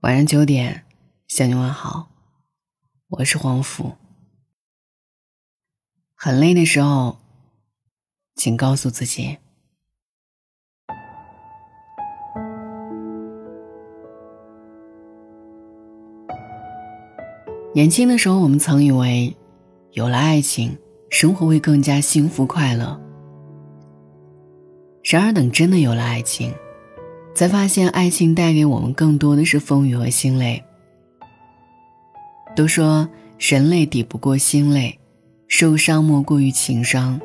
晚上九点向你问好，我是黄甫。很累的时候，请告诉自己。年轻的时候，我们曾以为有了爱情，生活会更加幸福快乐。然而，等真的有了爱情，才发现，爱情带给我们更多的是风雨和心累。都说人累抵不过心累，受伤莫过于情伤。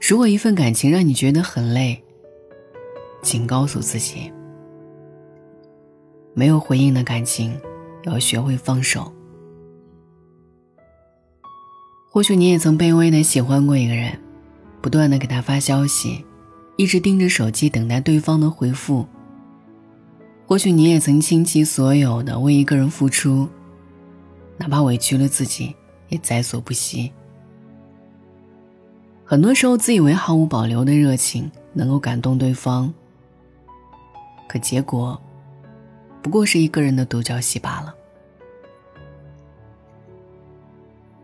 如果一份感情让你觉得很累，请告诉自己：没有回应的感情，要学会放手。或许你也曾卑微的喜欢过一个人，不断的给他发消息。一直盯着手机等待对方的回复。或许你也曾倾其所有的为一个人付出，哪怕委屈了自己，也在所不惜。很多时候，自以为毫无保留的热情能够感动对方，可结果，不过是一个人的独角戏罢了。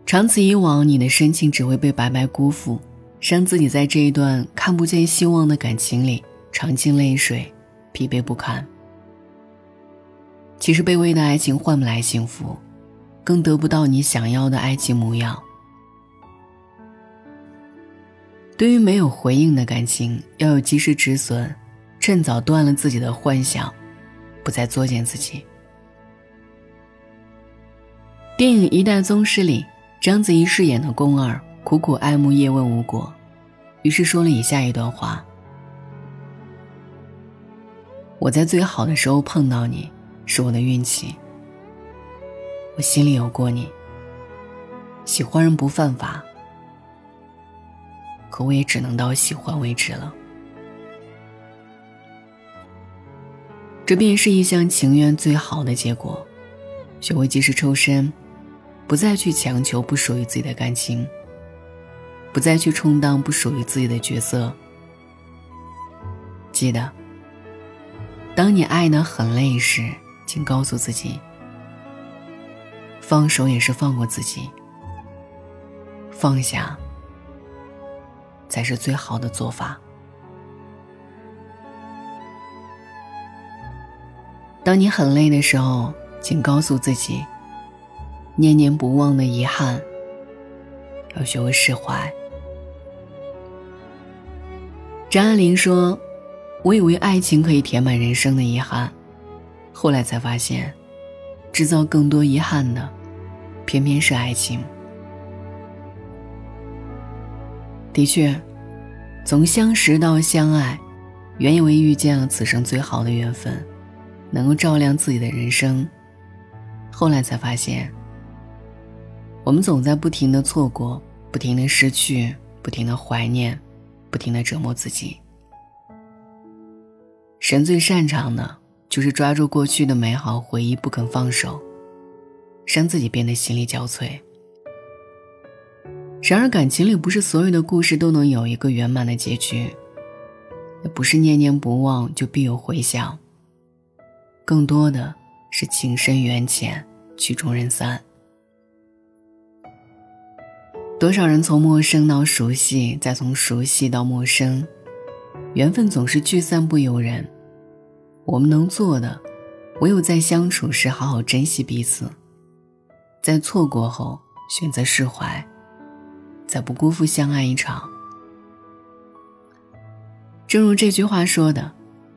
长此以往，你的深情只会被白白辜负。让自己在这一段看不见希望的感情里尝尽泪水，疲惫不堪。其实卑微的爱情换不来幸福，更得不到你想要的爱情模样。对于没有回应的感情，要有及时止损，趁早断了自己的幻想，不再作践自己。电影《一代宗师》里，章子怡饰演的宫二。苦苦爱慕叶问无果，于是说了以下一段话：“我在最好的时候碰到你，是我的运气。我心里有过你。喜欢人不犯法，可我也只能到喜欢为止了。这便是一厢情愿最好的结果。学会及时抽身，不再去强求不属于自己的感情。”不再去充当不属于自己的角色。记得，当你爱的很累时，请告诉自己：放手也是放过自己，放下才是最好的做法。当你很累的时候，请告诉自己：念念不忘的遗憾，要学会释怀。张爱玲说：“我以为爱情可以填满人生的遗憾，后来才发现，制造更多遗憾的，偏偏是爱情。的确，从相识到相爱，原以为遇见了此生最好的缘分，能够照亮自己的人生，后来才发现，我们总在不停的错过，不停的失去，不停的怀念。”不停的折磨自己。人最擅长的就是抓住过去的美好回忆不肯放手，让自己变得心力交瘁。然而感情里不是所有的故事都能有一个圆满的结局，也不是念念不忘就必有回响。更多的是情深缘浅，曲终人散。多少人从陌生到熟悉，再从熟悉到陌生，缘分总是聚散不由人。我们能做的，唯有在相处时好好珍惜彼此，在错过后选择释怀，在不辜负相爱一场。正如这句话说的，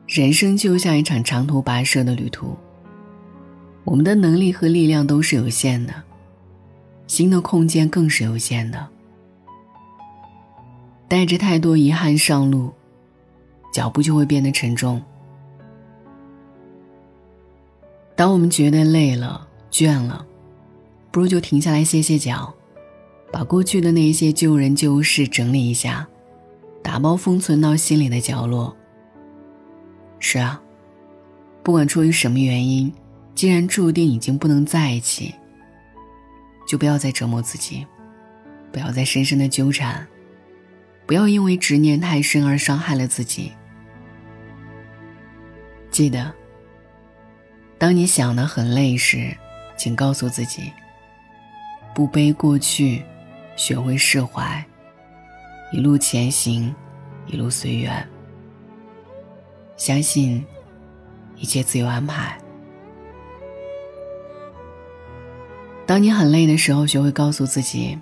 人生就像一场长途跋涉的旅途，我们的能力和力量都是有限的。心的空间更是有限的，带着太多遗憾上路，脚步就会变得沉重。当我们觉得累了、倦了，不如就停下来歇歇脚，把过去的那些旧人旧事整理一下，打包封存到心里的角落。是啊，不管出于什么原因，既然注定已经不能在一起。就不要再折磨自己，不要再深深的纠缠，不要因为执念太深而伤害了自己。记得，当你想得很累时，请告诉自己：不背过去，学会释怀，一路前行，一路随缘。相信一切自有安排。当你很累的时候，学会告诉自己：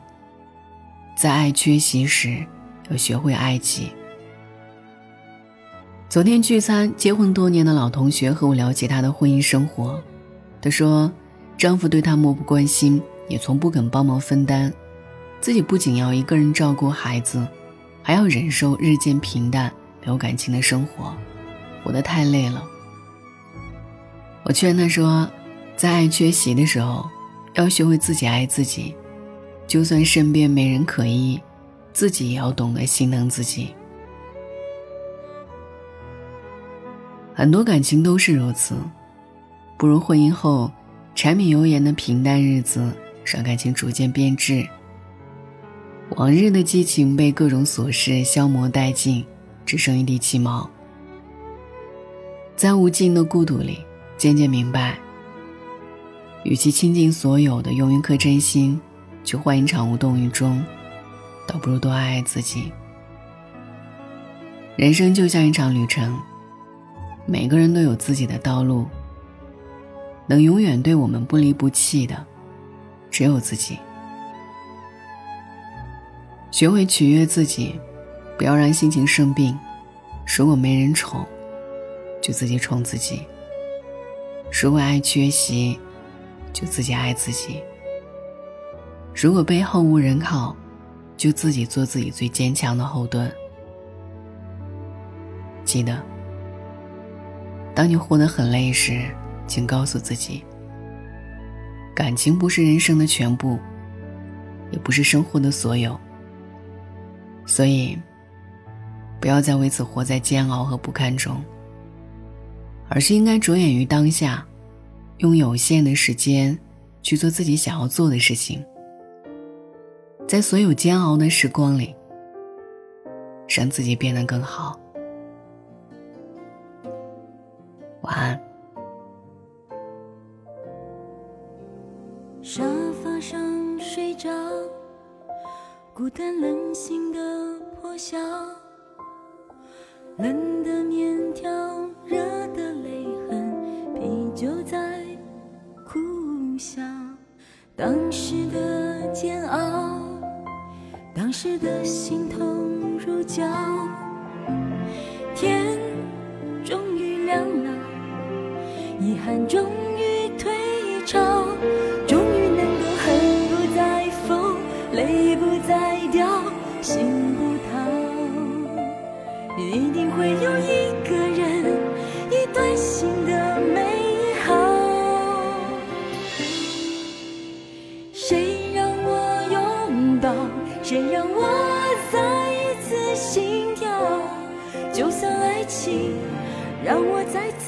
在爱缺席时，要学会爱己。昨天聚餐，结婚多年的老同学和我聊起她的婚姻生活。她说，丈夫对她漠不关心，也从不肯帮忙分担，自己不仅要一个人照顾孩子，还要忍受日渐平淡、没有感情的生活，活得太累了。我劝她说，在爱缺席的时候，要学会自己爱自己，就算身边没人可依，自己也要懂得心疼自己。很多感情都是如此，步入婚姻后，柴米油盐的平淡日子让感情逐渐变质。往日的激情被各种琐事消磨殆尽，只剩一地鸡毛。在无尽的孤独里，渐渐明白，与其倾尽所有的用一颗真心去换一场无动于衷，倒不如多爱爱自己。人生就像一场旅程。每个人都有自己的道路，能永远对我们不离不弃的，只有自己。学会取悦自己，不要让心情生病。如果没人宠，就自己宠自己；如果爱缺席，就自己爱自己；如果背后无人靠，就自己做自己最坚强的后盾。记得。当你活得很累时，请告诉自己：感情不是人生的全部，也不是生活的所有。所以，不要再为此活在煎熬和不堪中，而是应该着眼于当下，用有限的时间去做自己想要做的事情，在所有煎熬的时光里，让自己变得更好。晚安。沙发上睡着，孤单冷醒的破晓，冷的面条，热笑。当时的煎熬，当时的心痛如胶，天终于亮了。遗憾终于退潮，终于能够恨不再疯，泪不再掉，心不逃。一定会有一个人，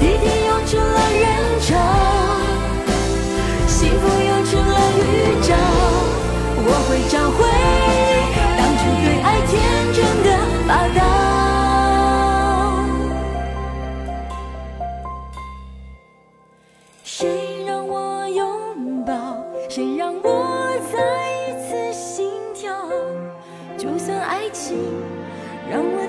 地铁涌出了人潮幸福又成了预兆我会找回当初对爱天真的霸道谁让我拥抱谁让我再一次心跳就算爱情让我